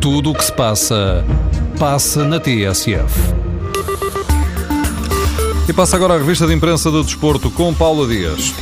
Tudo o que se passa, passa na TSF. E passa agora a revista de imprensa do desporto com Paula Dias.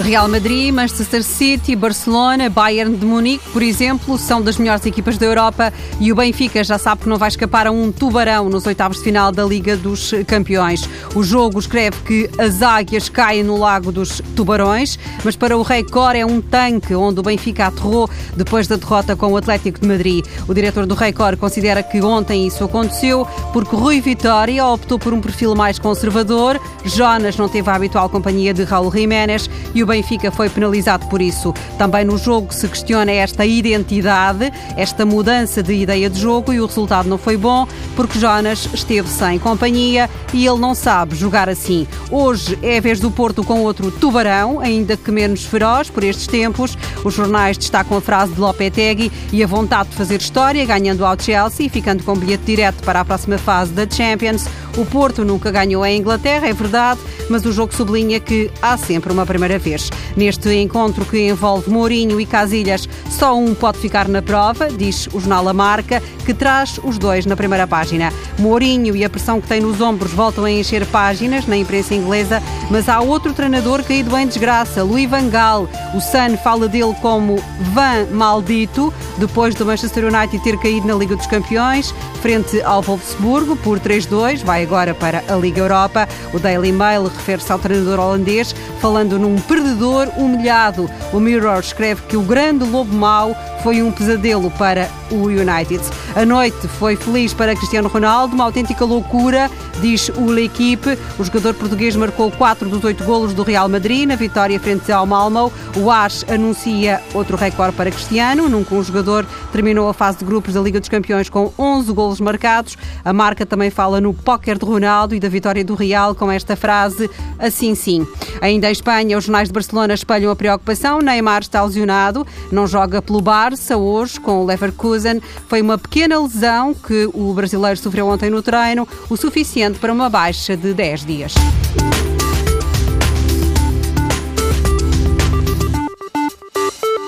Real Madrid, Manchester City, Barcelona, Bayern de Munique, por exemplo, são das melhores equipas da Europa e o Benfica já sabe que não vai escapar a um tubarão nos oitavos de final da Liga dos Campeões. O jogo escreve que as águias caem no lago dos tubarões, mas para o Record é um tanque onde o Benfica aterrou depois da derrota com o Atlético de Madrid. O diretor do Record considera que ontem isso aconteceu porque Rui Vitória optou por um perfil mais conservador, Jonas não teve a habitual companhia de Raul Jiménez e o Benfica foi penalizado por isso. Também no jogo se questiona esta identidade, esta mudança de ideia de jogo e o resultado não foi bom porque Jonas esteve sem companhia e ele não sabe jogar assim. Hoje é a vez do Porto com outro tubarão, ainda que menos feroz por estes tempos. Os jornais destacam a frase de Lopetegui e a vontade de fazer história, ganhando ao Chelsea e ficando com bilhete direto para a próxima fase da Champions. O Porto nunca ganhou em Inglaterra, é verdade, mas o jogo sublinha que há sempre uma primeira vez. Neste encontro que envolve Mourinho e Casilhas, só um pode ficar na prova, diz o jornal A Marca, que traz os dois na primeira página. Mourinho e a pressão que tem nos ombros voltam a encher páginas na imprensa inglesa, mas há outro treinador caído em desgraça, Louis Van Gaal. O Sun fala dele como Van Maldito, depois do Manchester United ter caído na Liga dos Campeões, frente ao Wolfsburgo por 3-2, vai agora para a Liga Europa. O Daily Mail refere-se ao treinador holandês, falando num perdedor humilhado. O Mirror escreve que o grande lobo mau foi um pesadelo para o United. A noite foi feliz para Cristiano Ronaldo, uma autêntica loucura, diz o L'Equipe. O jogador português marcou 4 dos 8 golos do Real Madrid na vitória frente ao Malmo. O AS anuncia outro recorde para Cristiano. Nunca um jogador terminou a fase de grupos da Liga dos Campeões com 11 golos marcados. A marca também fala no póquer de Ronaldo e da vitória do Real com esta frase, assim sim. Ainda em Espanha, os jornais de Barcelona espalham a preocupação. Neymar está lesionado, não joga pelo Barça hoje com o Leverkusen. Foi uma pequena lesão que o brasileiro sofreu ontem no treino, o suficiente para uma baixa de 10 dias.